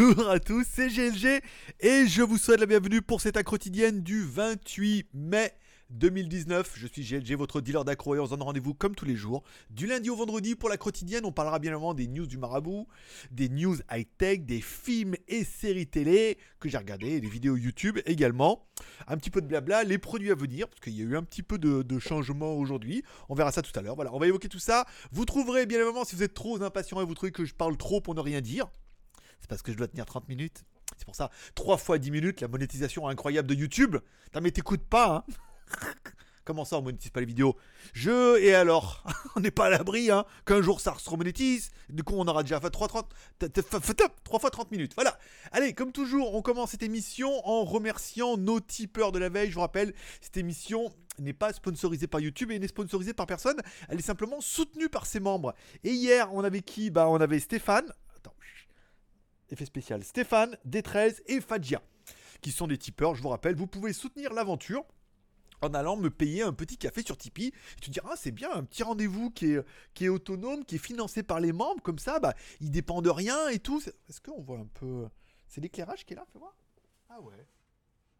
Bonjour à tous, c'est GLG et je vous souhaite la bienvenue pour cette quotidienne du 28 mai 2019. Je suis GLG, votre dealer d'accro et on se donne rendez-vous comme tous les jours. Du lundi au vendredi pour la quotidienne, on parlera bien évidemment des news du marabout, des news high-tech, des films et séries télé que j'ai regardé, des vidéos YouTube également. Un petit peu de blabla, les produits à venir, parce qu'il y a eu un petit peu de, de changement aujourd'hui. On verra ça tout à l'heure. Voilà, on va évoquer tout ça. Vous trouverez bien évidemment, si vous êtes trop impatient et vous trouvez que je parle trop pour ne rien dire, c'est parce que je dois tenir 30 minutes. C'est pour ça, 3 fois 10 minutes, la monétisation incroyable de YouTube. Putain, mais t'écoutes pas, hein Comment ça, on monétise pas les vidéos? Je, et alors? On n'est pas à l'abri, hein Qu'un jour ça se remonétise. Du coup, on aura déjà fait 3, 30, 3 fois 30 minutes. Voilà. Allez, comme toujours, on commence cette émission en remerciant nos tipeurs de la veille. Je vous rappelle, cette émission n'est pas sponsorisée par YouTube et n'est sponsorisée par personne. Elle est simplement soutenue par ses membres. Et hier, on avait qui? Bah, on avait Stéphane. Effet spécial. Stéphane, D13 et Fadjia. Qui sont des tipeurs, je vous rappelle. Vous pouvez soutenir l'aventure en allant me payer un petit café sur Tipeee. Et tu te dis, ah, c'est bien, un petit rendez-vous qui est, qui est autonome, qui est financé par les membres, comme ça, bah, il dépend de rien et tout. Est-ce qu'on voit un peu. C'est l'éclairage qui est là, fais voir Ah ouais.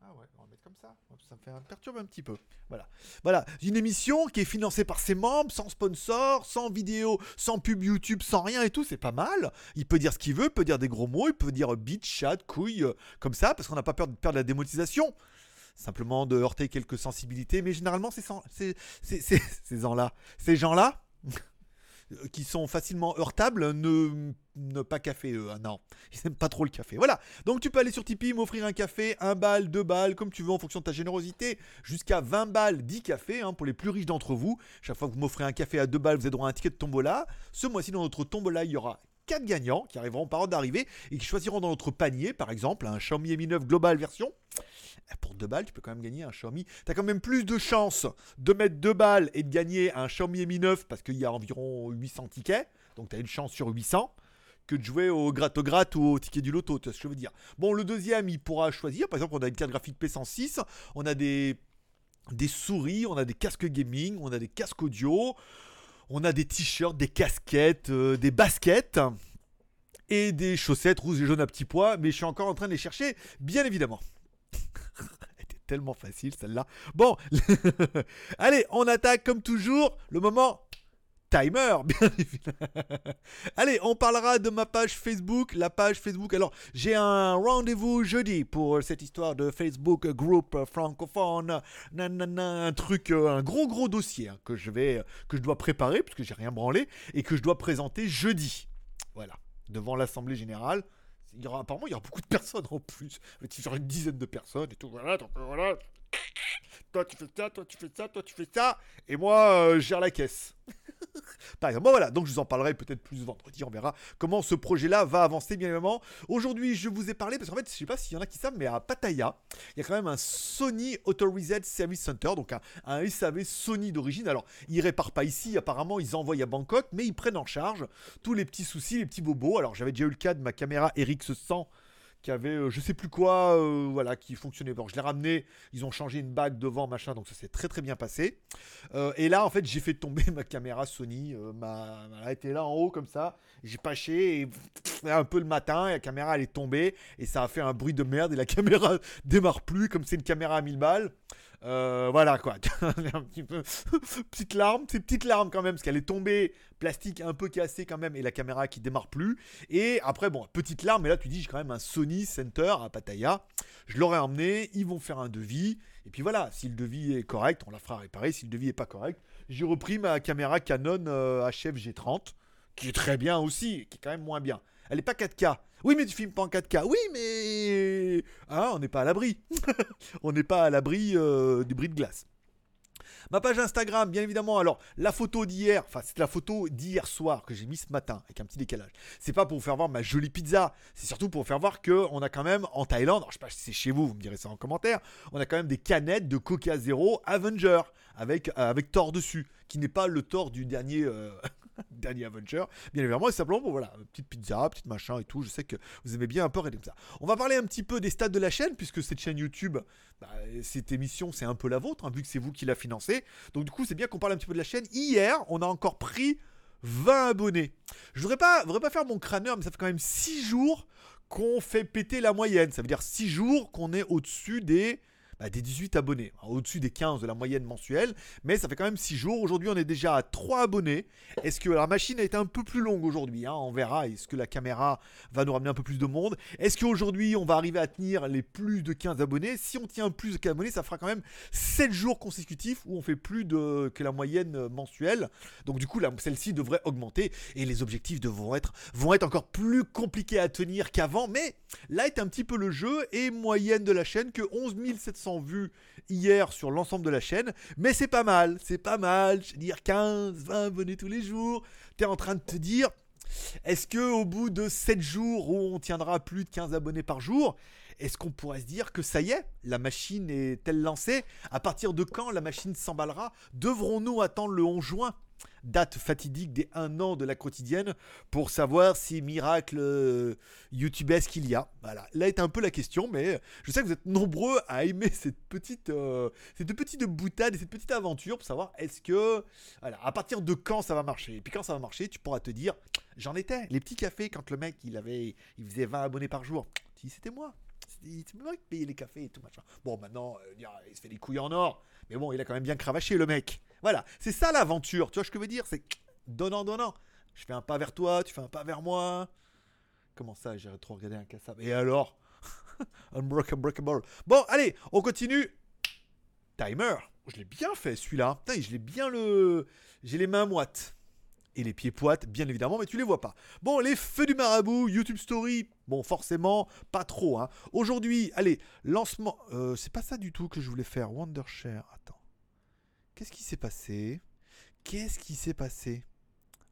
Ah ouais, on va mettre comme ça. Ça me fait perturbe un petit peu. Voilà. Voilà. Une émission qui est financée par ses membres, sans sponsor, sans vidéo, sans pub YouTube, sans rien et tout. C'est pas mal. Il peut dire ce qu'il veut, il peut dire des gros mots, il peut dire bitch, chat, couille, euh, comme ça, parce qu'on n'a pas peur de perdre la démonétisation simplement de heurter quelques sensibilités, mais généralement ces gens-là, ces gens-là qui sont facilement heurtables, ne, ne pas café eux, hein, non, ils n'aiment pas trop le café. Voilà, donc tu peux aller sur Tipeee, m'offrir un café, un balle, deux balles, comme tu veux en fonction de ta générosité, jusqu'à 20 balles, 10 cafés hein, pour les plus riches d'entre vous. Chaque fois que vous m'offrez un café à 2 balles, vous avez droit à un ticket de tombola. Ce mois-ci dans notre tombola, il y aura 4 gagnants qui arriveront par ordre d'arrivée et qui choisiront dans notre panier, par exemple, un Xiaomi Mi 9 Global version. Eh, pour 2 balles, tu peux quand même gagner un Xiaomi. Tu as quand même plus de chances de mettre 2 balles et de gagner un Xiaomi Mi 9 parce qu'il y a environ 800 tickets. Donc tu as une chance sur 800 que de jouer au gratte-gratte ou au ticket du loto, tu vois ce que je veux dire. Bon, le deuxième, il pourra choisir. Par exemple, on a une carte graphique P106, on a des, des souris, on a des casques gaming, on a des casques audio, on a des t-shirts, des casquettes, euh, des baskets et des chaussettes rouges et jaunes à petits pois, mais je suis encore en train de les chercher, bien évidemment. Elle était tellement facile celle-là. Bon, allez, on attaque comme toujours le moment timer, bien évidemment. Allez, on parlera de ma page Facebook, la page Facebook. Alors, j'ai un rendez-vous jeudi pour cette histoire de Facebook group francophone, nanana, un truc, euh, un gros gros dossier hein, que je vais, que je dois préparer puisque j'ai rien branlé et que je dois présenter jeudi. Voilà, devant l'assemblée générale. Apparemment, il y aura beaucoup de personnes en plus. Il y aura une dizaine de personnes et tout. Euh, voilà. Toi, tu fais ça, toi, tu fais ça, toi, tu fais ça. Et moi, euh, je gère la caisse. Par exemple, voilà, donc je vous en parlerai peut-être plus vendredi, on verra comment ce projet-là va avancer bien évidemment. Aujourd'hui, je vous ai parlé, parce qu'en fait, je sais pas s'il y en a qui savent, mais à Pattaya, il y a quand même un Sony Authorized Service Center, donc un, SAV Sony d'origine. Alors, ils réparent pas ici, apparemment, ils envoient à Bangkok, mais ils prennent en charge tous les petits soucis, les petits bobos. Alors, j'avais déjà eu le cas de ma caméra RX 100 qui avait euh, je sais plus quoi, euh, voilà, qui fonctionnait. Bon, je l'ai ramené, ils ont changé une bague devant, machin, donc ça s'est très très bien passé. Euh, et là, en fait, j'ai fait tomber ma caméra Sony, ma, elle était là en haut comme ça, j'ai pâché, et un peu le matin, la caméra elle est tombée, et ça a fait un bruit de merde, et la caméra démarre plus, comme c'est une caméra à 1000 balles. Euh, voilà quoi, petite larme, c'est petite larme quand même parce qu'elle est tombée, plastique un peu cassé quand même et la caméra qui démarre plus. Et après bon, petite larme, mais là tu dis j'ai quand même un Sony Center à Pattaya. Je l'aurais emmené, ils vont faire un devis et puis voilà, si le devis est correct, on la fera réparer. Si le devis est pas correct, j'ai repris ma caméra Canon euh, HF G30 qui est très bien aussi, qui est quand même moins bien. Elle n'est pas 4K. Oui, mais tu filmes pas en 4K. Oui, mais hein, on n'est pas à l'abri. on n'est pas à l'abri euh, du bris de glace. Ma page Instagram, bien évidemment. Alors, la photo d'hier, enfin, c'est la photo d'hier soir que j'ai mis ce matin avec un petit décalage. C'est pas pour vous faire voir ma jolie pizza, c'est surtout pour vous faire voir que on a quand même en Thaïlande, alors je sais pas si c'est chez vous, vous me direz ça en commentaire, on a quand même des canettes de Coca Zero Avenger avec, euh, avec Thor dessus, qui n'est pas le Thor du dernier. Euh, dernier Avenger, bien évidemment, et simplement, bon, voilà, petite pizza, petite machin et tout. Je sais que vous aimez bien un peu comme ça. On va parler un petit peu des stats de la chaîne, puisque cette chaîne YouTube, bah, cette émission, c'est un peu la vôtre, hein, vu que c'est vous qui la financez. Donc, du coup, c'est bien qu'on parle un petit peu de la chaîne. Hier, on a encore pris 20 abonnés. Je voudrais pas, voudrais pas faire mon crâneur, mais ça fait quand même 6 jours qu'on fait péter la moyenne. Ça veut dire 6 jours qu'on est au-dessus des bah, des 18 abonnés, au-dessus des 15 de la moyenne mensuelle, mais ça fait quand même 6 jours. Aujourd'hui, on est déjà à 3 abonnés. Est-ce que la machine a été un peu plus longue aujourd'hui hein On verra. Est-ce que la caméra va nous ramener un peu plus de monde? Est-ce qu'aujourd'hui, on va arriver à tenir les plus de 15 abonnés? Si on tient plus de 15 abonnés, ça fera quand même 7 jours consécutifs où on fait plus de, que la moyenne mensuelle. Donc du coup, celle-ci devrait augmenter et les objectifs devront être, vont être encore plus compliqués à tenir qu'avant. Mais là est un petit peu le jeu et moyenne de la chaîne que 11 700 vues hier sur l'ensemble de la chaîne, mais c'est pas mal, c'est pas mal, je veux dire 15, 20 abonnés tous les jours, tu es en train de te dire, est-ce que au bout de 7 jours où on tiendra plus de 15 abonnés par jour, est-ce qu'on pourrait se dire que ça y est, la machine est-elle lancée? À partir de quand la machine s'emballera? Devrons-nous attendre le 11 juin? Date fatidique des 1 an de la quotidienne pour savoir si miracle euh, youtubesque il y a. Voilà, là est un peu la question, mais je sais que vous êtes nombreux à aimer cette petite, euh, cette petite boutade et cette petite aventure pour savoir est-ce que, voilà, à partir de quand ça va marcher. Et puis quand ça va marcher, tu pourras te dire, j'en étais. Les petits cafés, quand le mec il avait, il faisait 20 abonnés par jour, c'était moi. C'est moi qui payais les cafés et tout machin. Bon, maintenant, euh, il se fait les couilles en or. Mais bon, il a quand même bien cravaché le mec. Voilà, c'est ça l'aventure. Tu vois ce que je veux dire? C'est donnant, donnant. Je fais un pas vers toi, tu fais un pas vers moi. Comment ça, j'ai trop regardé un cassable Et alors? Unbreakable. Bon, allez, on continue. Timer. Je l'ai bien fait celui-là. je l'ai bien le. J'ai les mains moites. Et les pieds poites, bien évidemment, mais tu les vois pas. Bon, les feux du marabout, YouTube Story. Bon, forcément, pas trop. Hein. Aujourd'hui, allez, lancement. Euh, c'est pas ça du tout que je voulais faire. Wondershare. Attends. Qu'est-ce qui s'est passé? Qu'est-ce qui s'est passé?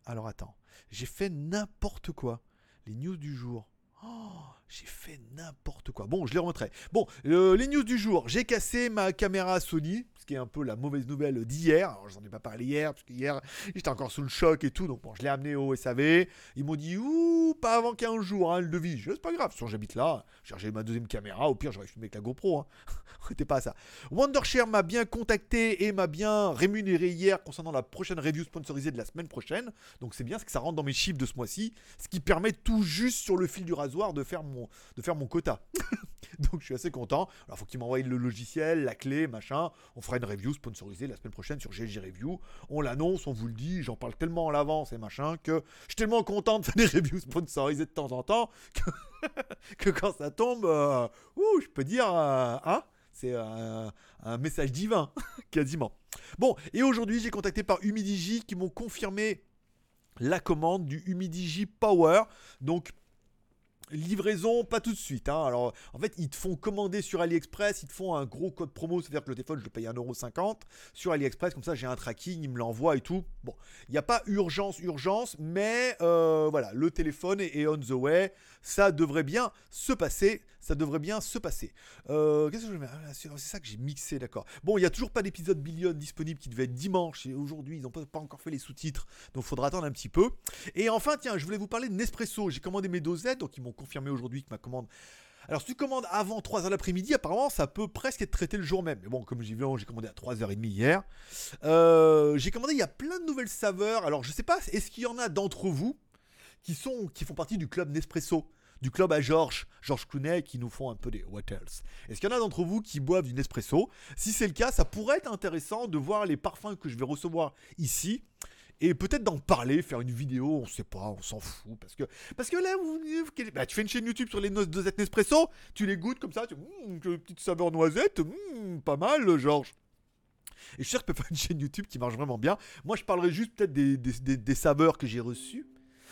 Alors attends, j'ai fait n'importe quoi. Les news du jour. Oh, j'ai fait n'importe quoi. Bon, je les remettrai. Bon, euh, les news du jour. J'ai cassé ma caméra Sony, ce qui est un peu la mauvaise nouvelle d'hier. Alors, j'en ai pas parlé hier, parce qu'hier, j'étais encore sous le choc et tout. Donc, bon, je l'ai amené au SAV. Ils m'ont dit, ouh, pas avant 15 jours, hein, le devis. C'est pas grave, si j'habite là, j'ai ma deuxième caméra. Au pire, j'aurais filmé avec la GoPro. Hein. C'était pas ça. Wondershare m'a bien contacté et m'a bien rémunéré hier concernant la prochaine review sponsorisée de la semaine prochaine. Donc, c'est bien, c'est que ça rentre dans mes chiffres de ce mois-ci. Ce qui permet tout juste sur le fil du rasoir de faire mon de faire mon quota. Donc je suis assez content. Alors faut qu'il m'envoie le logiciel, la clé, machin. On fera une review sponsorisée la semaine prochaine sur GLG Review. On l'annonce, on vous le dit, j'en parle tellement en l'avance et machin que je suis tellement content de faire des reviews sponsorisées de temps en temps que, quand ça tombe, euh, ouh, je peux dire, euh, hein, c'est un, un message divin, quasiment. Bon, et aujourd'hui j'ai contacté par Humidigi qui m'ont confirmé la commande du Humidigi Power. Donc Livraison, pas tout de suite. Hein. Alors, en fait, ils te font commander sur AliExpress, ils te font un gros code promo, c'est-à-dire que le téléphone, je le paye 1,50€ sur AliExpress, comme ça, j'ai un tracking, ils me l'envoient et tout. Bon, il n'y a pas urgence, urgence, mais euh, voilà, le téléphone est, on the way. Ça devrait bien se passer. Ça devrait bien se passer. Euh, qu'est-ce que je ah, C'est ça que j'ai mixé, d'accord. Bon, il n'y a toujours pas d'épisode Billion disponible qui devait être dimanche et aujourd'hui, ils n'ont pas, encore fait les sous-titres, donc il faudra attendre un petit peu. Et enfin, tiens, je voulais vous parler de Nespresso. J'ai commandé mes dosettes, donc ils m'ont confirmé aujourd'hui que ma commande alors, si tu commandes avant 3h l'après-midi, apparemment, ça peut presque être traité le jour même. Mais bon, comme j'ai vu, j'ai commandé à 3h30 hier. Euh, j'ai commandé, il y a plein de nouvelles saveurs. Alors, je sais pas, est-ce qu'il y en a d'entre vous qui, sont, qui font partie du club Nespresso? Du club à Georges, Georges Clooney, qui nous font un peu des what else. Est-ce qu'il y en a d'entre vous qui boivent du Nespresso? Si c'est le cas, ça pourrait être intéressant de voir les parfums que je vais recevoir ici et peut-être d'en parler, faire une vidéo, on sait pas, on s'en fout, parce que, parce que là, bah, tu fais une chaîne YouTube sur les dosettes Nespresso, tu les goûtes comme ça, tu mmm, petite saveur noisette, mmh, pas mal, Georges. Et je suis sûr que je peux faire une chaîne YouTube qui marche vraiment bien. Moi, je parlerai juste peut-être des saveurs que j'ai reçues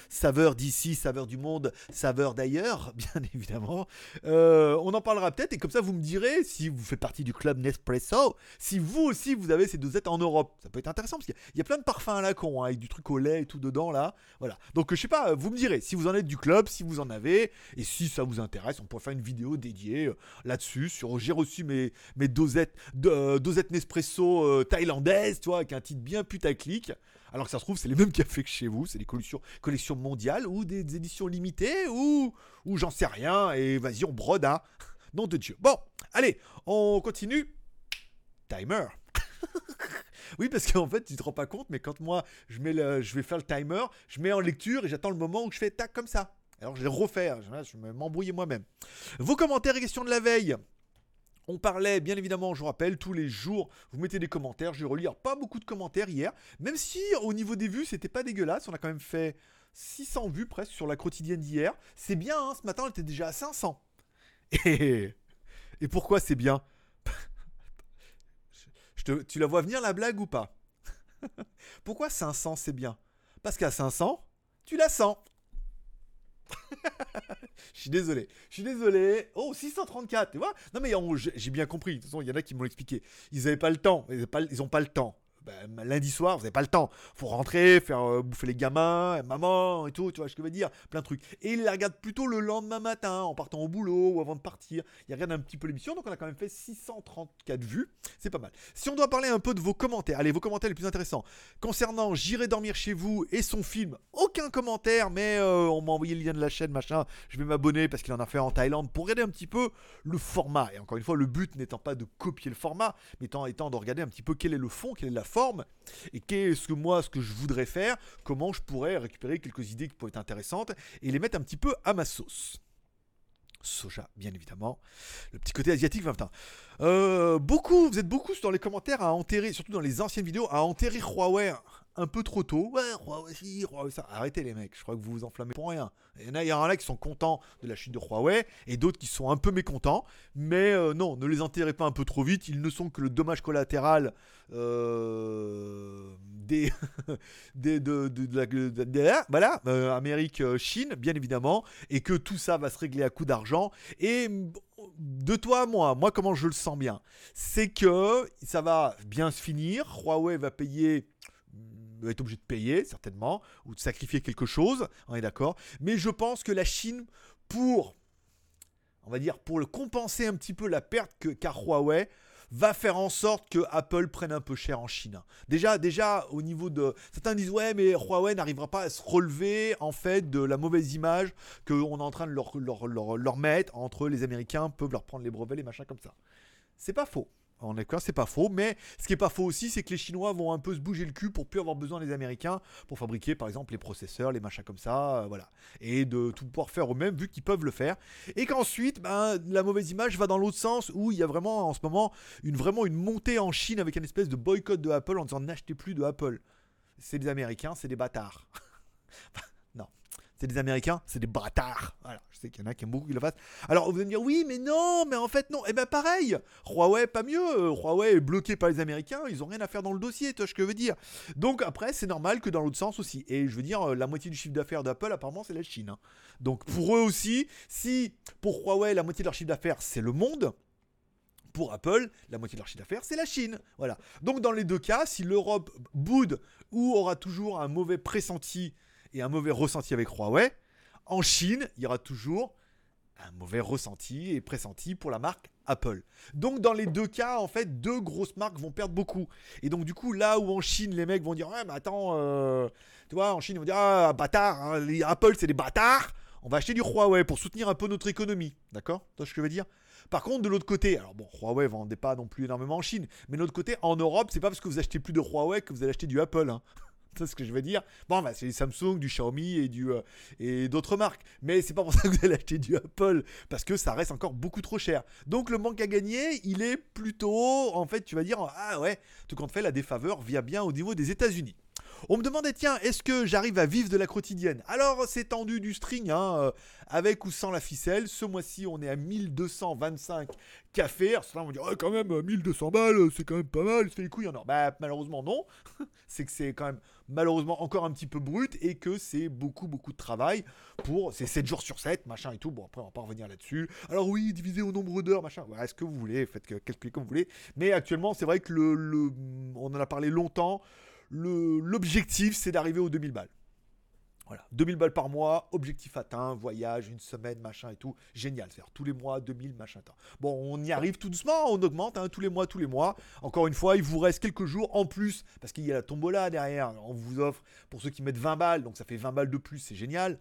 saveur d'ici, saveur du monde, saveur d'ailleurs, bien évidemment. Euh, on en parlera peut-être et comme ça vous me direz si vous faites partie du club Nespresso, si vous aussi vous avez ces dosettes en Europe. Ça peut être intéressant parce qu'il y, a plein de parfums à la con hein, avec du truc au lait et tout dedans là. Voilà. Donc je sais pas, vous me direz si vous en êtes du club, si vous en avez et si ça vous intéresse, on pourrait faire une vidéo dédiée euh, là-dessus sur j'ai reçu mes, mes dosettes, euh, dosettes Nespresso thaïlandaises, tu vois, avec un titre bien putaclic. Alors que ça se trouve, c'est les mêmes cafés que chez vous, c'est des collections, collections mondiales ou des, éditions limitées ou, ou j'en sais rien. Et vas-y, on brode. Nom de Dieu. Bon, allez, on continue. Timer. oui, parce qu'en fait, tu te rends pas compte, mais quand moi, je, mets le, je vais faire le timer, je mets en lecture et j'attends le moment où je fais tac comme ça. Alors je vais refaire, je vais m'embrouiller moi-même. Vos commentaires et questions de la veille. On parlait, bien évidemment, je vous rappelle, tous les jours, vous mettez des commentaires. Je vais relire pas beaucoup de commentaires hier. Même si au niveau des vues, c'était pas dégueulasse. On a quand même fait 600 vues presque sur la quotidienne d'hier. C'est bien, hein, ce matin, on était déjà à 500. Et, pourquoi c'est bien? Tu la vois venir la blague ou pas? Pourquoi 500 c'est bien? Parce qu'à 500, tu la sens. Je suis désolé. Je suis désolé. Oh, 634, tu vois Non, mais j'ai bien compris. De toute façon, il y en a qui m'ont expliqué. Ils n'avaient pas le temps. Ils n'ont pas, le temps. Ben, lundi soir, vous n'avez pas le temps. Faut rentrer, faire euh, bouffer les gamins, maman et tout, tu vois ce que je veux dire Plein de trucs. Et il la regarde plutôt le lendemain matin, en partant au boulot ou avant de partir. Il regarde un petit peu l'émission, donc on a quand même fait 634 vues. C'est pas mal. Si on doit parler un peu de vos commentaires, allez, vos commentaires les plus intéressants. Concernant J'irai dormir chez vous et son film, aucun commentaire, mais euh, on m'a envoyé le lien de la chaîne, machin. Je vais m'abonner parce qu'il en a fait en Thaïlande pour regarder un petit peu le format. Et encore une fois, le but n'étant pas de copier le format, mais étant, étant de regarder un petit peu quel est le fond, quelle est la forme et qu'est-ce que moi, ce que je voudrais faire, comment je pourrais récupérer quelques idées qui pourraient être intéressantes et les mettre un petit peu à ma sauce? Soja, bien évidemment. Le petit côté asiatique, 20 euh, beaucoup, vous êtes beaucoup dans les commentaires à enterrer, surtout dans les anciennes vidéos, à enterrer Huawei un peu trop tôt. Ouais, Huawei, ça. Arrêtez les mecs, je crois que vous vous enflammez pour rien. Il y en a, qui sont contents de la chute de Huawei et d'autres qui sont un peu mécontents. Mais euh, non, ne les enterrez pas un peu trop vite. Ils ne sont que le dommage collatéral euh, des, des, de, de, la, voilà, euh, Amérique, Chine, bien évidemment, et que tout ça va se régler à coup d'argent. Et de toi moi, moi comment je le sens bien, c'est que ça va bien se finir. Huawei va payer être obligé de payer, certainement, ou de sacrifier quelque chose, on est d'accord. Mais je pense que la Chine, pour, on va dire, pour le compenser un petit peu la perte que, qu'a Huawei, va faire en sorte que Apple prenne un peu cher en Chine. Déjà, déjà au niveau de certains disent ouais mais Huawei n'arrivera pas à se relever en fait de la mauvaise image qu'on est en train de leur, leur, leur, leur mettre entre les Américains peuvent leur prendre les brevets les machins comme ça. C'est pas faux. En effet, c'est pas faux, mais ce qui est pas faux aussi, c'est que les Chinois vont un peu se bouger le cul pour plus avoir besoin des Américains pour fabriquer, par exemple, les processeurs, les machins comme ça, euh, voilà, et de tout pouvoir faire eux-mêmes vu qu'ils peuvent le faire, et qu'ensuite, ben, la mauvaise image va dans l'autre sens où il y a vraiment en ce moment une vraiment une montée en Chine avec une espèce de boycott de Apple en disant n'achetez plus de Apple. C'est des Américains, c'est des bâtards. c'est des Américains, c'est des bâtards. Je sais qu'il y en a qui aiment beaucoup qu'ils le fassent. Alors vous allez me dire, oui, mais non, mais en fait, non. Eh ben pareil, Huawei, pas mieux. Huawei est bloqué par les Américains, ils ont rien à faire dans le dossier, tu vois ce que je veux dire. Donc après, c'est normal que dans l'autre sens aussi. Et je veux dire, la moitié du chiffre d'affaires d'Apple, apparemment, c'est la Chine. Hein. Donc pour eux aussi, si pour Huawei, la moitié de leur chiffre d'affaires, c'est le monde, pour Apple, la moitié de leur chiffre d'affaires, c'est la Chine. Voilà. Donc dans les deux cas, si l'Europe boude ou aura toujours un mauvais pressenti et un mauvais ressenti avec Huawei, en Chine, il y aura toujours un mauvais ressenti et pressenti pour la marque Apple. Donc dans les deux cas, en fait, deux grosses marques vont perdre beaucoup. Et donc du coup, là où en Chine, les mecs vont dire, ouais, mais attends, euh, tu vois, en Chine, ils vont dire, ah, bâtard, hein, les Apple, c'est des bâtards. On va acheter du Huawei pour soutenir un peu notre économie. D'accord? Tu vois ce que je veux dire? Par contre, de l'autre côté, alors bon, Huawei vendait pas non plus énormément en Chine, mais de l'autre côté, en Europe, c'est pas parce que vous achetez plus de Huawei que vous allez acheter du Apple. Hein c'est ce que je veux dire. Bon, bah, c'est Samsung, du Xiaomi et, du, euh, et d'autres marques. Mais c'est pas pour ça que vous allez acheter du Apple, parce que ça reste encore beaucoup trop cher. Donc le manque à gagner, il est plutôt, en fait, tu vas dire, ah ouais, tout compte fait, la défaveur vient bien au niveau des États-Unis. On me demandait, tiens, est-ce que j'arrive à vivre de la quotidienne? Alors, c'est tendu du string, hein, euh, avec ou sans la ficelle. Ce mois-ci, on est à 1225 cafés. Alors, certains vont dire, quand même, 1200 balles, c'est quand même pas mal, fait les couilles en or. Bah, malheureusement, non. c'est que c'est quand même, malheureusement, encore un petit peu brut et que c'est beaucoup, beaucoup de travail pour. C'est 7 jours sur 7, machin et tout. Bon, après, on va pas revenir là-dessus. Alors, oui, divisé au nombre d'heures, machin. Voilà, ce que vous voulez, faites calculer comme vous voulez. Mais actuellement, c'est vrai que le, on en a parlé longtemps l'objectif, c'est d'arriver aux 2000 balles. Voilà, 2000 balles par mois, objectif atteint, voyage, une semaine, machin et tout. Génial, c'est-à-dire tous les mois, 2000, machin. Bon, on y arrive tout doucement, on augmente hein, tous les mois, tous les mois. Encore une fois, il vous reste quelques jours en plus, parce qu'il y a la tombola derrière. On vous offre, pour ceux qui mettent 20 balles, donc ça fait 20 balles de plus, c'est génial.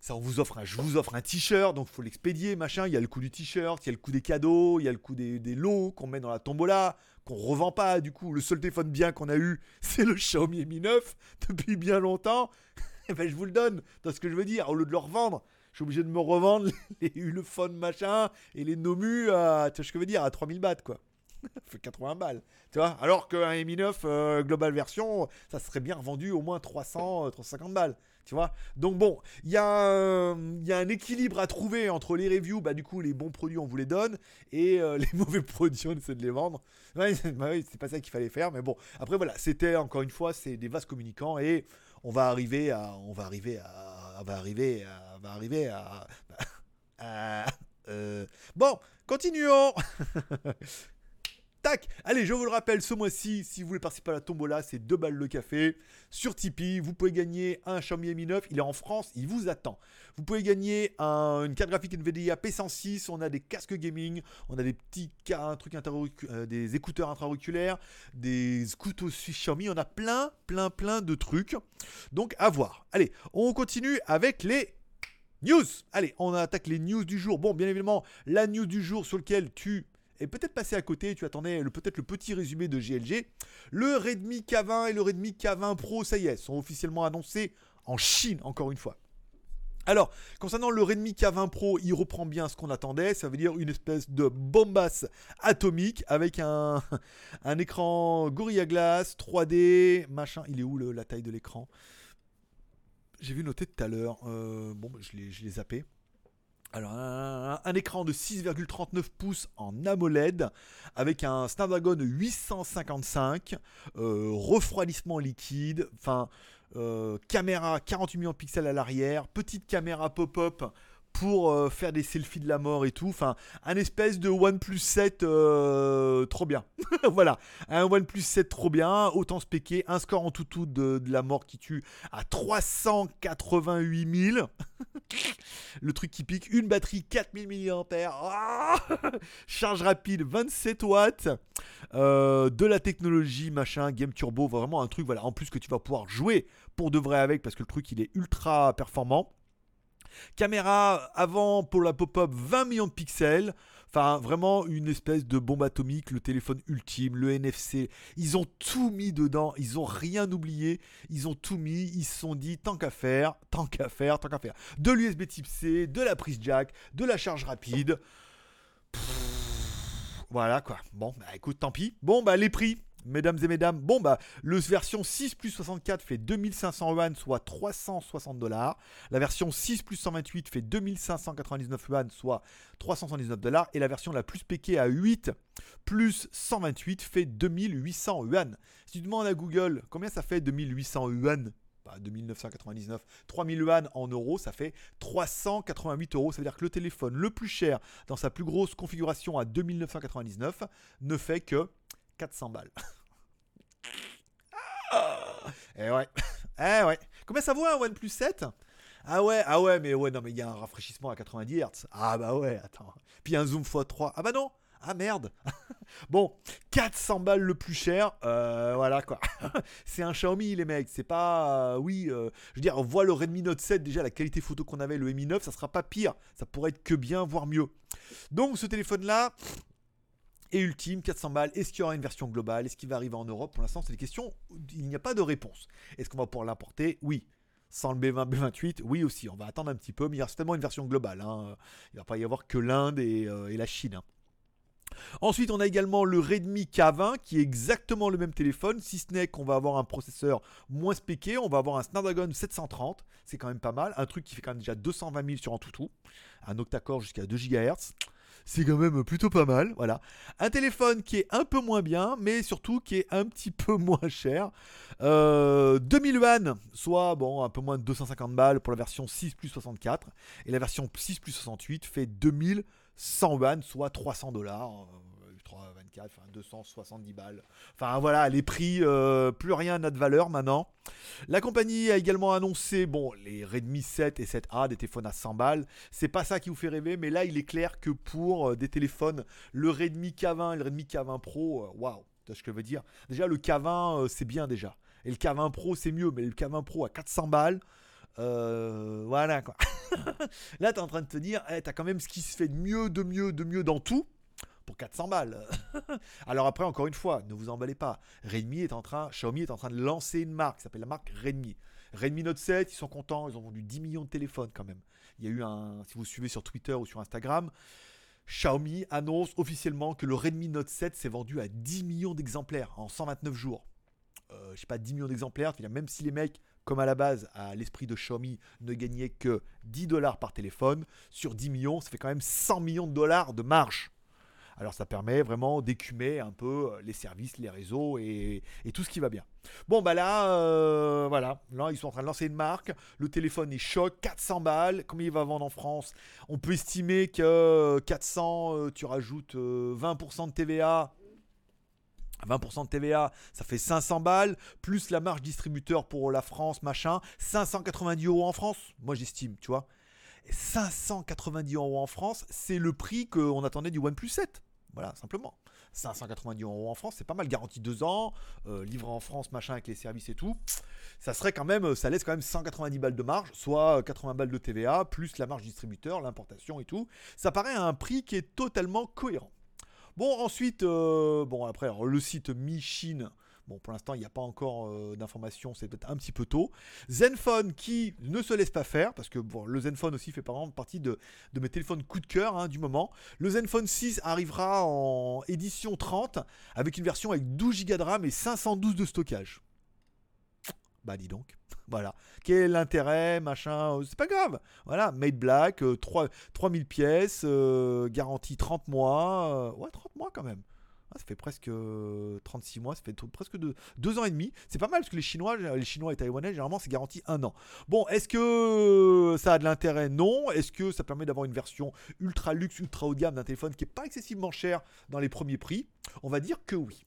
Ça, on vous offre un, je vous offre un t-shirt, donc il faut l'expédier, machin. Il y a le coût du t-shirt, il y a le coût des cadeaux, il y a le des, des lots qu'on met dans la tombola qu'on revend pas. Du coup, le seul téléphone bien qu'on a eu, c'est le Xiaomi Mi 9 depuis bien longtemps. Eh ben, je vous le donne. Dans ce que je veux dire, au lieu de le revendre, Je suis obligé de me revendre les machin et les Nomu à, tu vois ce que je veux dire, à 3000 bahts, quoi. fait 80 balles. Tu vois Alors qu'un Mi 9 euh, Global Version, ça serait bien revendu au moins 300, 350 balles. Tu vois Donc bon, il y, a, euh, un équilibre à trouver entre les reviews, bah du coup les bons produits on vous les donne, et euh, les mauvais produits on essaie de les vendre. Ouais, bah c'est pas ça qu'il fallait faire, mais bon. Après voilà, c'était encore une fois, c'est des vases communicants, et on va arriver à... On va arriver à... On va arriver à... Va arriver à... à bon, continuons Allez, je vous le rappelle, ce mois-ci, si vous voulez participer à la tombola, c'est 2 balles le café. Sur Tipeee, vous pouvez gagner un Xiaomi Mi 9. Il est en France, il vous attend. Vous pouvez gagner une carte graphique NVIDIA P106. On a des casques gaming, on a des petits un euh, des écouteurs intra-auriculaires, des couteaux Xiaomi. On a plein, plein, plein de trucs. Donc, à voir. Allez, on continue avec les News Allez, on attaque les news du jour. Bon, bien évidemment, la news du jour sur lequel tu et peut-être passé à côté, tu attendais peut-être le petit résumé de GLG. Le Redmi K20 et le Redmi K20 Pro, ça y est, sont officiellement annoncés en Chine, encore une fois. Alors, concernant le Redmi K20 Pro, il reprend bien ce qu'on attendait, ça veut dire une espèce de bombasse atomique avec un, écran Gorilla Glass 3D, machin, il est où la taille de l'écran? J'ai vu noter tout à l'heure, euh, bon, je l'ai zappé. Alors, un, écran de 6,39 pouces en AMOLED avec un Snapdragon 855, euh, refroidissement liquide, enfin, euh, caméra 48 millions de pixels à l'arrière, petite caméra pop-up pour euh, faire des selfies de la mort et tout. Enfin, un espèce de OnePlus 7 euh, trop bien. voilà, un OnePlus 7 trop bien, autant se péquer. Un score en tout tout de, la mort qui tue à 388 000. Le truc qui pique, une batterie 4000 mAh, ah charge rapide 27 watts, euh, de la technologie machin, game turbo, vraiment un truc voilà, en plus que tu vas pouvoir jouer pour de vrai avec parce que le truc il est ultra performant. Caméra avant pour la pop-up 20 millions de pixels. Enfin, vraiment une espèce de bombe atomique, le téléphone ultime, le NFC. Ils ont tout mis dedans, ils ont rien oublié, ils ont tout mis, ils se sont dit tant qu'à faire, tant qu'à faire, tant qu'à faire. De l'USB type C, de la prise jack, de la charge rapide. voilà quoi. Bon, bah écoute, tant pis. Bon, bah les prix mesdames et mesdames. Bon, bah, le version 6 plus 64 fait 2500 yuan, soit 360 dollars. La version 6 plus 128 fait 2599 yuan, soit 379 dollars. Et la version la plus péquée à 8 plus 128 fait 2800 yuan. Si tu demandes à Google combien ça fait 2800 yuan, bah, 2999, 3000 yuan en euros, ça fait 388 euros. Ça veut dire que le téléphone le plus cher dans sa plus grosse configuration à 2999 ne fait que 400 balles. eh ouais. Eh ouais. Combien ça vaut un OnePlus 7 ah ouais, ah ouais, mais ouais, non, mais il y a un rafraîchissement à 90 Hz. Ah bah ouais, attends. Puis un zoom x3. Ah bah non. Ah merde. bon, 400 balles le plus cher. Euh, voilà quoi. c'est un Xiaomi les mecs. C'est pas, euh, oui. Euh, je veux dire, on voit le Redmi Note 7 déjà la qualité photo qu'on avait le Mi 9, ça sera pas pire. Ça pourrait être que bien, voire mieux. Donc ce téléphone là, et ultime, 400 balles, est-ce qu'il y aura une version globale? Est-ce qu'il va arriver en Europe? Pour l'instant, c'est des questions, il n'y a pas de réponse. Est-ce qu'on va pouvoir l'importer? Oui. Sans le B20, B28, oui aussi. On va attendre un petit peu, mais il y a certainement une version globale. Hein. Il ne va pas y avoir que l'Inde et, euh, la Chine. Hein. Ensuite, on a également le Redmi K20 qui est exactement le même téléphone, si ce n'est qu'on va avoir un processeur moins spéqué. On va avoir un Snapdragon 730, c'est quand même pas mal. Un truc qui fait quand même déjà 220 000 sur un toutou. Un octa-core jusqu'à 2 GHz c'est quand même plutôt pas mal. Voilà. Un téléphone qui est un peu moins bien, mais surtout qui est un petit peu moins cher. 2000 euh, yuan, soit bon, un peu moins de 250 balles pour la version 6 plus 64. Et la version 6 plus 68 fait 2100 yuan, soit 300 dollars. 324, enfin 270 balles. Enfin voilà, les prix, euh, plus rien n'a de valeur maintenant. La compagnie a également annoncé, bon, les Redmi 7 et 7A, des téléphones à 100 balles. C'est pas ça qui vous fait rêver, mais là, il est clair que pour euh, des téléphones, le Redmi K20 et le Redmi K20 Pro, euh, waouh, tu vois ce que je veux dire Déjà, le K20, c'est bien déjà. Et le K20 Pro, c'est mieux, mais le K20 Pro à 400 balles. voilà quoi. Là, tu es en train de te dire, eh, tu as quand même ce qui se fait de mieux, de mieux, de mieux dans tout pour 400 balles. Alors après, encore une fois, ne vous emballez pas. Redmi est en train, Xiaomi est en train de lancer une marque s'appelle la marque Redmi. Redmi Note 7, ils sont contents, ils ont vendu 10 millions de téléphones quand même. Il y a eu un, si vous suivez sur Twitter ou sur Instagram, Xiaomi annonce officiellement que le Redmi Note 7 s'est vendu à 10 millions d'exemplaires en 129 jours. Euh, je sais pas, 10 millions d'exemplaires, même si les mecs, comme à la base, à l'esprit de Xiaomi, ne gagnaient que 10 dollars par téléphone, sur 10 millions, ça fait quand même 100 millions de dollars de marge. Alors ça permet vraiment d'écumer un peu euh, les services, les réseaux et, tout ce qui va bien. Bon bah là, euh, voilà, là ils sont en train de lancer une marque. Le téléphone est choc, 400 balles. Combien il va vendre en France? On peut estimer que 400, euh, tu rajoutes 20% de TVA. 20% de TVA, ça fait 500 balles, plus la marge distributeur pour la France, machin, 590 euros en France, moi j'estime, tu vois. 590 euros en France, c'est le prix qu'on attendait du OnePlus 7. Voilà, simplement. 590 euros en France, c'est pas mal, garantie 2 ans, euh, livré en France, machin, avec les services et tout. Ça serait quand même, ça laisse quand même 190 balles de marge, soit 80 balles de TVA, plus la marge distributeur, l'importation et tout. Ça paraît à un prix qui est totalement cohérent. Bon, ensuite, euh, bon, après, le site Mi Chine Bon, pour l'instant, il n'y a pas encore euh, d'informations, c'est peut-être un petit peu tôt. Zenfone qui ne se laisse pas faire, parce que le Zenfone aussi fait partie de, mes téléphones coup de cœur hein, du moment. Le Zenfone 6 arrivera en édition 30 avec une version avec 12 Go de RAM et 512 de stockage. Bah dis donc. Voilà. Quel est l'intérêt, machin, euh, c'est pas grave. Voilà, Made Black, 3, 3000 pièces, euh, garantie 30 mois. ouais, 30 mois quand même. Ah, ça fait presque 36 euh, mois, ça fait presque 2 ans et demi. C'est pas mal parce que les Chinois, les Chinois et Taïwanais, généralement, c'est garanti un an. Bon, est-ce que ça a de l'intérêt? Non. Est-ce que ça permet d'avoir une version ultra luxe, ultra haut de gamme d'un téléphone qui est pas excessivement cher dans les premiers prix? On va dire que oui.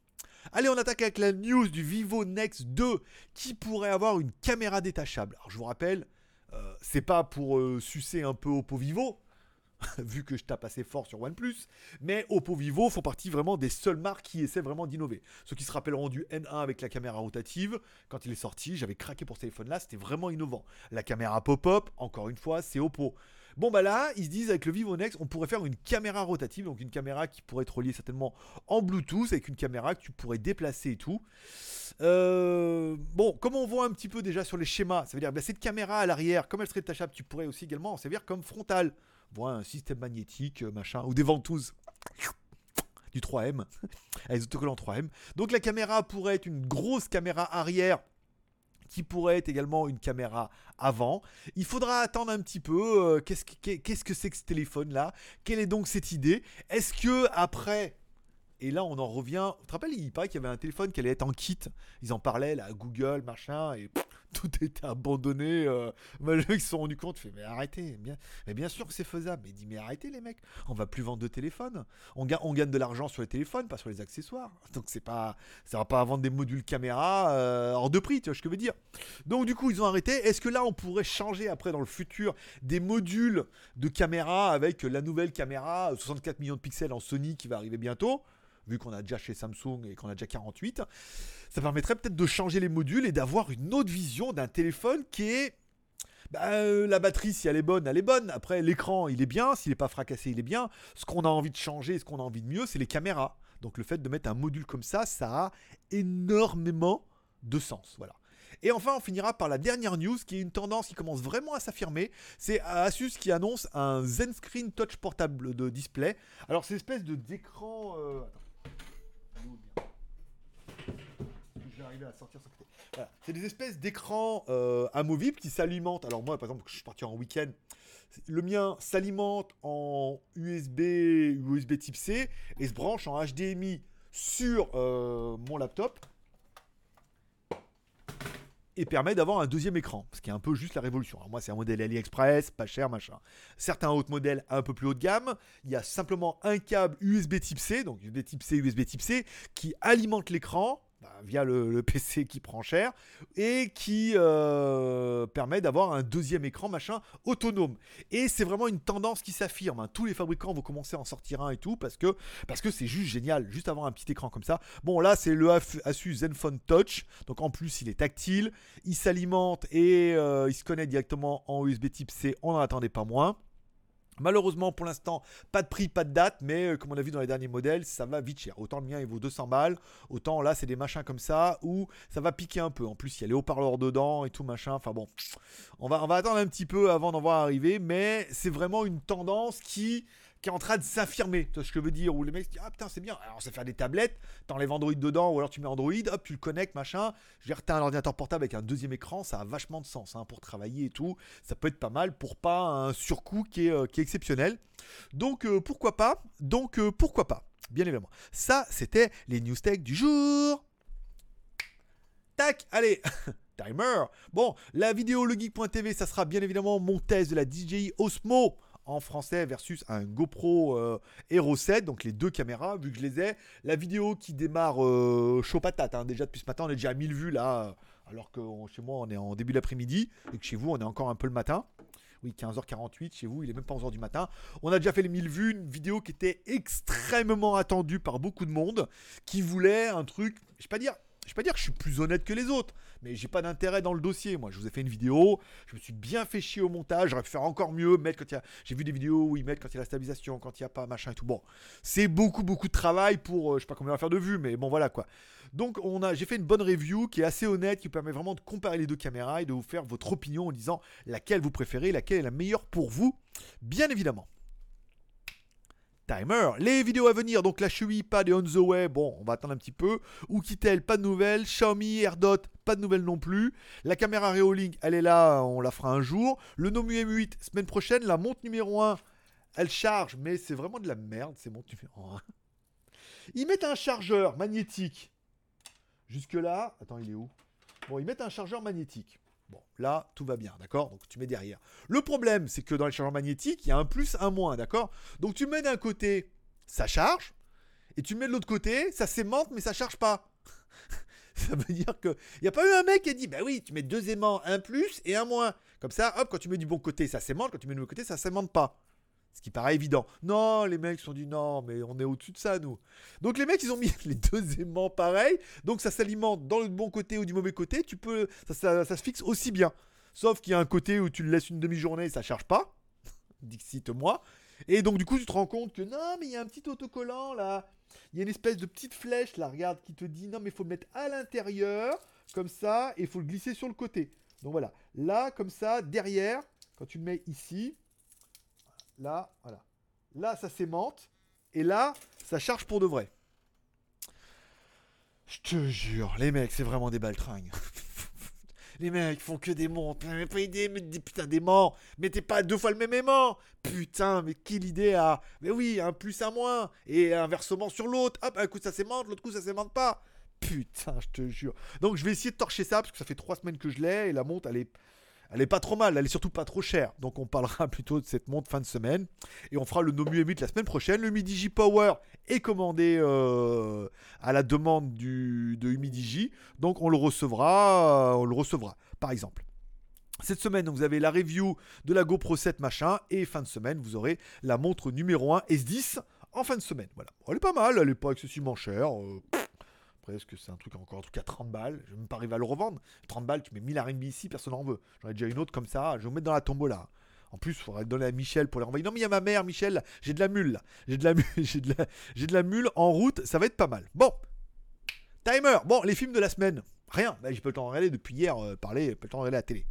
Allez, on attaque avec la news du Vivo Nex 2 qui pourrait avoir une caméra détachable. Alors, je vous rappelle, euh, c'est pas pour euh, sucer un peu au pot Vivo vu que je tape assez fort sur OnePlus. Mais Oppo Vivo font partie vraiment des seules marques qui essaient vraiment d'innover. Ceux qui se rappelleront du N1 avec la caméra rotative, quand il est sorti, j'avais craqué pour ce téléphone-là, c'était vraiment innovant. La caméra pop-up, encore une fois, c'est Oppo. Bon bah là, ils se disent avec le Vivo Nex, on pourrait faire une caméra rotative, donc une caméra qui pourrait être reliée certainement en Bluetooth, avec une caméra que tu pourrais déplacer et tout. Euh, bon, comme on voit un petit peu déjà sur les schémas, ça veut dire que bah, cette caméra à l'arrière, comme elle serait détachable, tu pourrais aussi également en servir comme frontale voit un système magnétique, euh, machin, ou des ventouses du 3M, avec des autocollants 3M. Donc la caméra pourrait être une grosse caméra arrière qui pourrait être également une caméra avant. Il faudra attendre un petit peu. Euh, qu'est-ce, que c'est que ce téléphone-là Quelle est donc cette idée? Est-ce que après et là, on en revient. Tu te rappelles, il paraît qu'il y avait un téléphone qui allait être en kit. Ils en parlaient, là, Google, machin, et tout était abandonné. Euh, se sont rendus compte, fait, mais arrêtez, bien, bien sûr que c'est faisable. Mais dit, mais arrêtez les mecs, on va plus vendre de téléphones. On, gagne de l'argent sur les téléphones, pas sur les accessoires. Donc c'est pas, ça va pas vendre des modules caméra euh, hors de prix, tu vois ce que je veux dire. Donc du coup, ils ont arrêté. Est-ce que là, on pourrait changer après dans le futur des modules de caméra avec la nouvelle caméra 64 millions de pixels en Sony qui va arriver bientôt vu qu'on a déjà chez Samsung et qu'on a déjà 48, ça permettrait peut-être de changer les modules et d'avoir une autre vision d'un téléphone qui est bah, euh, la batterie, si elle est bonne, elle est bonne. Après, l'écran, il est bien. S'il n'est pas fracassé, il est bien. Ce qu'on a envie de changer, ce qu'on a envie de mieux, c'est les caméras. Donc le fait de mettre un module comme ça, ça a énormément de sens. Voilà. Et enfin, on finira par la dernière news qui est une tendance qui commence vraiment à s'affirmer. C'est Asus qui annonce un Zen Screen Touch portable de display. Alors, c'est espèce de d'écran. Euh, à sortir C'est des espèces d'écrans euh, amovibles qui s'alimentent. Alors moi, par exemple, je suis parti en week-end, le mien s'alimente en USB, USB type C et se branche en HDMI sur euh, mon laptop et permet d'avoir un deuxième écran, ce qui est un peu juste la révolution. Alors moi, c'est un modèle AliExpress, pas cher, machin. Certains autres modèles un peu plus haut de gamme, il y a simplement un câble USB type C, donc USB type C, USB type C, qui alimente l'écran bah, via le, PC qui prend cher et qui euh, permet d'avoir un deuxième écran machin autonome. Et c'est vraiment une tendance qui s'affirme. Hein. Tous les fabricants vont commencer à en sortir un et tout parce que c'est juste génial, juste avoir un petit écran comme ça. Bon là c'est le Asus Zenfone Touch, donc en plus il est tactile, il s'alimente et euh, il se connecte directement en USB Type C. On n'en attendait pas moins. Malheureusement, pour l'instant, pas de prix, pas de date, mais euh, comme on a vu dans les derniers modèles, ça va vite cher. Autant le mien, il vaut 200 balles, autant là, c'est des machins comme ça où ça va piquer un peu. En plus, il y a les haut-parleurs dedans et tout machin. Enfin bon, on va, on va attendre un petit peu avant d'en voir arriver, mais c'est vraiment une tendance qui qui est en train de s'affirmer. Tu vois ce que je veux dire? Où les mecs se disent Ah putain, c'est bien. Alors, ça fait des tablettes, t'enlèves Android dedans, ou alors tu mets Android, hop, tu le connectes, machin. Je veux dire, t'as un ordinateur portable avec un deuxième écran, ça a vachement de sens hein, pour travailler et tout. Ça peut être pas mal pour pas un surcoût qui est, euh, qui est exceptionnel. Donc, euh, pourquoi pas? Donc, euh, pourquoi pas? Bien évidemment. Ça, c'était les news tech du jour. Tac, allez Timer Bon, la vidéo legeek.tv, ça sera bien évidemment mon test de la DJI Osmo en français versus un GoPro euh, Hero 7, donc les deux caméras, vu que je les ai. La vidéo qui démarre euh, chaud patate, hein, déjà depuis ce matin, on est déjà à 1000 vues là, alors que chez moi on est en début d'après-midi, et que chez vous on est encore un peu le matin. Oui, 15h48 chez vous, il est même pas 11h du matin. On a déjà fait les 1000 vues, une vidéo qui était extrêmement attendue par beaucoup de monde, qui voulait un truc, je vais pas dire je vais pas dire que je suis plus honnête que les autres, mais j'ai pas d'intérêt dans le dossier. Moi, je vous ai fait une vidéo, je me suis bien fait chier au montage, j'aurais pu faire encore mieux, mettre y. J'ai vu des vidéos où ils mettent quand il y a la stabilisation, quand il n'y a pas machin et tout. Bon, c'est beaucoup, beaucoup de travail pour. Euh, je sais pas combien on va faire de vues, mais bon, voilà quoi. Donc, on a, j'ai fait une bonne review qui est assez honnête, qui permet vraiment de comparer les deux caméras et de vous faire votre opinion en disant laquelle vous préférez, laquelle est la meilleure pour vous, bien évidemment. Les vidéos à venir, donc la Shui, pas de On The Way, bon, on va attendre un petit peu. Oukitel, pas de nouvelles. Xiaomi, AirDot, pas de nouvelles non plus. La caméra Reolink, elle est là, on la fera un jour. Le Nomu M8, semaine prochaine. La montre numéro 1, elle charge, mais c'est vraiment de la merde, c'est montre numéro 1. Ils mettent un chargeur magnétique. Jusque là, attends, il est où? Bon, ils mettent un chargeur magnétique. Bon, là, tout va bien, d'accord? Donc tu mets derrière. Le problème, c'est que dans les chargeurs magnétiques, il y a un plus, un moins, d'accord? Donc tu mets d'un côté, ça charge, et tu mets de l'autre côté, ça s'aimante, mais ça charge pas. ça veut dire que. Il n'y a pas eu un mec qui a dit, bah oui, tu mets deux aimants, un plus et un moins. Comme ça, hop, quand tu mets du bon côté, ça s'aimante, quand tu mets du mauvais côté, ça s'aimante pas. Ce qui paraît évident. Non, les mecs sont dit non, mais on est au-dessus de ça, nous. Donc les mecs, ils ont mis les deux aimants pareils. Donc ça s'alimente dans le bon côté ou du mauvais côté. Tu peux, ça, se fixe aussi bien. Sauf qu'il y a un côté où tu le laisses une demi-journée et ça charge pas. Dixit moi. Et donc du coup, tu te rends compte que non, mais il y a un petit autocollant là. Il y a une espèce de petite flèche là, regarde, qui te dit non, mais il faut le mettre à l'intérieur, comme ça, et il faut le glisser sur le côté. Donc voilà. Là, comme ça, derrière, quand tu le mets ici, là, voilà. Là, ça s'aimante. Et là, ça charge pour de vrai. Je te jure, les mecs, c'est vraiment des baltringues. les mecs font que des montres. Mais pas idée, mais des putain d'aimants. Mettez pas deux fois le même aimant. Putain, mais quelle idée à. Mais oui, un plus, un moins. Et inversement sur l'autre. Hop, un coup ça s'aimante, l'autre coup ça s'aimante pas. Putain, je te jure. Donc je vais essayer de torcher ça parce que ça fait trois semaines que je l'ai et la montre elle est elle est pas trop mal, elle est surtout pas trop chère. Donc on parlera plutôt de cette montre fin de semaine. Et on fera le Nomu M8 la semaine prochaine. Le Midigi Power est commandé euh, à la demande de Humidigi. Donc on le recevra, on le recevra, par exemple. Cette semaine, vous avez la review de la GoPro 7 machin. Et fin de semaine, vous aurez la montre numéro 1 S10 en fin de semaine. Voilà. elle est pas mal, elle est pas excessivement chère. Euh, est-ce que c'est un truc encore un truc à 30 balles? Je ne même pas arriver à le revendre. 30 balles, tu mets 1000 RMB ici, personne n'en veut. J'en ai déjà une autre comme ça, je vais vous mettre dans la tombola. En plus, il faudrait donner à Michel pour les renvoyer. Non, mais il y a ma mère, Michel, j'ai de la mule. J'ai de la mule, j'ai de, la... de la mule en route, ça va être pas mal. Bon, timer. Bon, les films de la semaine. Rien. Bah, j'ai pas le temps de regarder depuis hier, euh, parler, pas le temps de regarder la télé.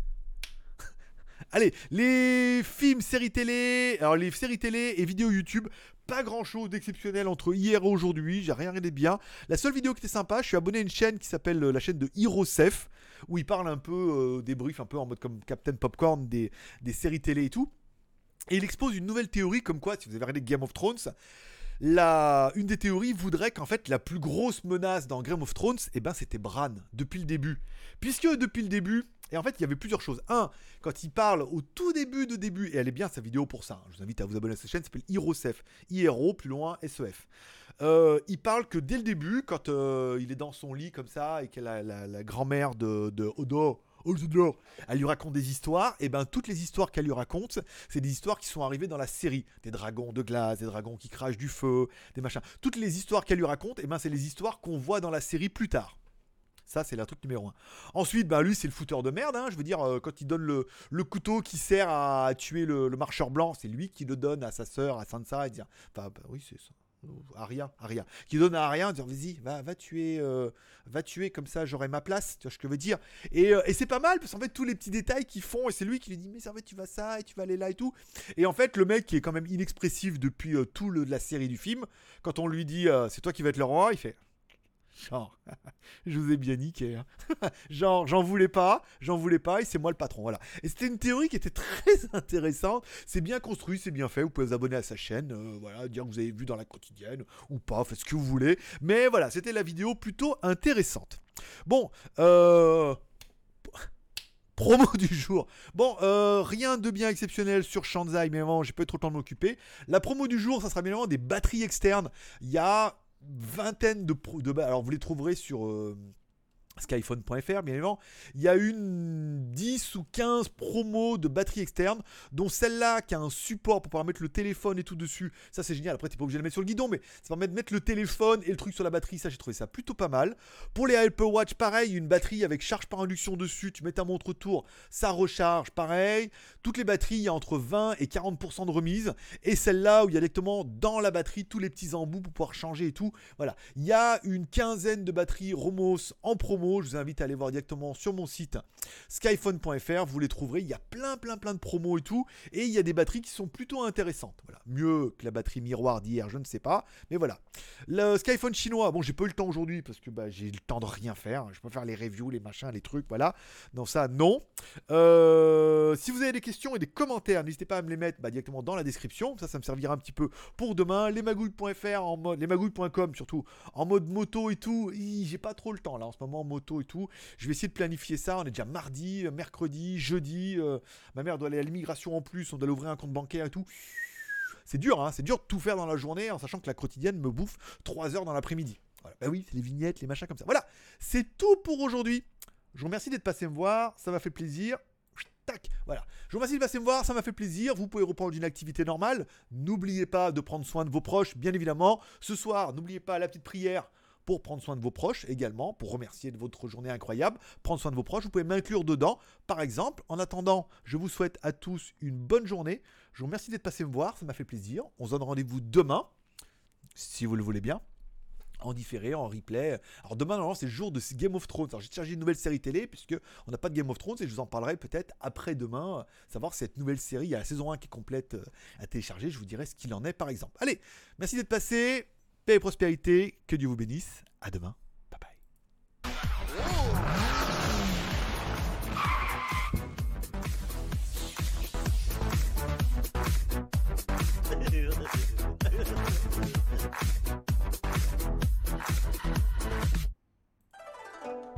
Allez, les films, séries télé, alors les séries télé et vidéos YouTube, pas grand chose d'exceptionnel entre hier et aujourd'hui, j'ai rien regardé bien. La seule vidéo qui était sympa, je suis abonné à une chaîne qui s'appelle euh, la chaîne de Hirosef, où il parle un peu, euh, des briefs un peu en mode comme Captain Popcorn des, des séries télé et tout. Et il expose une nouvelle théorie comme quoi, si vous avez regardé Game of Thrones, la, une des théories voudrait qu'en fait la plus grosse menace dans Game of Thrones, eh ben, c'était Bran, depuis le début. Puisque depuis le début, et en fait, il y avait plusieurs choses. Un, quand il parle au tout début de début, et elle est bien sa vidéo pour ça, hein, je vous invite à vous abonner à cette chaîne, s'appelle Hirosef, IRO, plus loin, SEF. Euh, il parle que dès le début, quand euh, il est dans son lit comme ça, et que la, la, grand-mère de, de Odo, elle lui raconte des histoires, et ben toutes les histoires qu'elle lui raconte, c'est des histoires qui sont arrivées dans la série. Des dragons de glace, des dragons qui crachent du feu, des machins. Toutes les histoires qu'elle lui raconte, et ben c'est les histoires qu'on voit dans la série plus tard. Ça, c'est la truc numéro un. Ensuite, bah, lui, c'est le fouteur de merde. hein. Je veux dire, euh, quand il donne le, le couteau qui sert à tuer le, marcheur blanc, c'est lui qui le donne à sa sœur, à Sansa, et dire, enfin, bah, oui, c'est ça. Aria, Aria, qui donne à Aria en disant vas-y, va, va tuer, euh, va tuer comme ça, j'aurai ma place, tu vois ce que je veux dire. Et, euh, et c'est pas mal parce qu'en fait tous les petits détails qu'ils font et c'est lui qui lui dit mais ça va, tu vas ça et tu vas aller là et tout. Et en fait le mec qui est quand même inexpressif depuis euh, tout le, la série du film, quand on lui dit euh, c'est toi qui vas être le roi, il fait Genre, je vous ai bien niqué. hein. Genre, j'en voulais pas, j'en voulais pas, et c'est moi le patron. Voilà. Et c'était une théorie qui était très intéressante. C'est bien construit, c'est bien fait. Vous pouvez vous abonner à sa chaîne, euh, voilà, dire que vous avez vu dans la quotidienne ou pas, faites ce que vous voulez. Mais voilà, c'était la vidéo plutôt intéressante. Bon, euh. Promo du jour. Bon, euh, rien de bien exceptionnel sur Shanzai, mais vraiment, j'ai pas eu trop le temps de m'occuper. La promo du jour, ça sera bien évidemment des batteries externes. Il y a vingtaine de, de alors vous les trouverez sur euh, skyphone.fr bien évidemment. Il y a une 10 ou 15 promos de batteries externes dont celle-là qui a un support pour pouvoir mettre le téléphone et tout dessus. Ça c'est génial. Après t'es pas obligé de le mettre sur le guidon mais ça permet de mettre le téléphone et le truc sur la batterie. Ça j'ai trouvé ça plutôt pas mal. Pour les Apple Watch pareil une batterie avec charge par induction dessus. Tu mets ta montre autour ça recharge pareil. Toutes les batteries il y a entre 20 et 40% de remise. Et celle-là où il y a directement dans la batterie tous les petits embouts pour pouvoir changer et tout. Voilà, il y a une quinzaine de batteries Romos en promo. Je vous invite à aller voir directement sur mon site skyphone.fr. Vous les trouverez. Il y a plein, plein, plein de promos et tout. Et il y a des batteries qui sont plutôt intéressantes. Voilà, mieux que la batterie miroir d'hier, je ne sais pas, mais voilà. Le Skyphone chinois, bon, j'ai pas le temps aujourd'hui parce que bah, j'ai le temps de rien faire. Je peux faire les reviews, les machins, les trucs, voilà. Non, ça, non. Euh, si vous avez des questions et des commentaires, n'hésitez pas à me les mettre bah, directement dans la description. Ça, ça me servira un petit peu pour demain. Lesmagouilles.fr en mode, lesmagouilles.com surtout en mode moto et tout. J'ai pas trop le temps là en ce moment et tout. Je vais essayer de planifier ça. On est déjà mardi, euh, mercredi, jeudi. euh, ma mère doit aller à l'immigration en plus. On doit aller ouvrir un compte bancaire et tout. C'est dur, hein, c'est dur de tout faire dans la journée en sachant que la quotidienne me bouffe 3 heures dans l'après-midi. Voilà. Bah oui, c'est les vignettes, les machins comme ça. Voilà, c'est tout pour aujourd'hui. Je vous remercie d'être passé me voir, ça m'a fait plaisir. Tac, voilà. Je vous remercie de passer me voir, ça m'a fait plaisir. Vous pouvez reprendre une activité normale. N'oubliez pas de prendre soin de vos proches, bien évidemment. Ce soir, n'oubliez pas la petite prière pour prendre soin de vos proches également, pour remercier de votre journée incroyable. Prendre soin de vos proches, vous pouvez m'inclure dedans. Par exemple, en attendant, je vous souhaite à tous une bonne journée. Je vous remercie d'être passé me voir, ça m'a fait plaisir. On se donne rendez-vous demain, si vous le voulez bien en différé, en replay. Alors demain, normalement, c'est le jour de Game of Thrones. Alors j'ai chargé une nouvelle série télé, puisque on n'a pas de Game of Thrones, et je vous en parlerai peut-être après-demain, euh, savoir cette nouvelle série, il y a la saison 1 qui est complète euh, à télécharger, je vous dirai ce qu'il en est par exemple. Allez, merci d'être passé, et prospérité, que Dieu vous bénisse, à demain. Bye bye.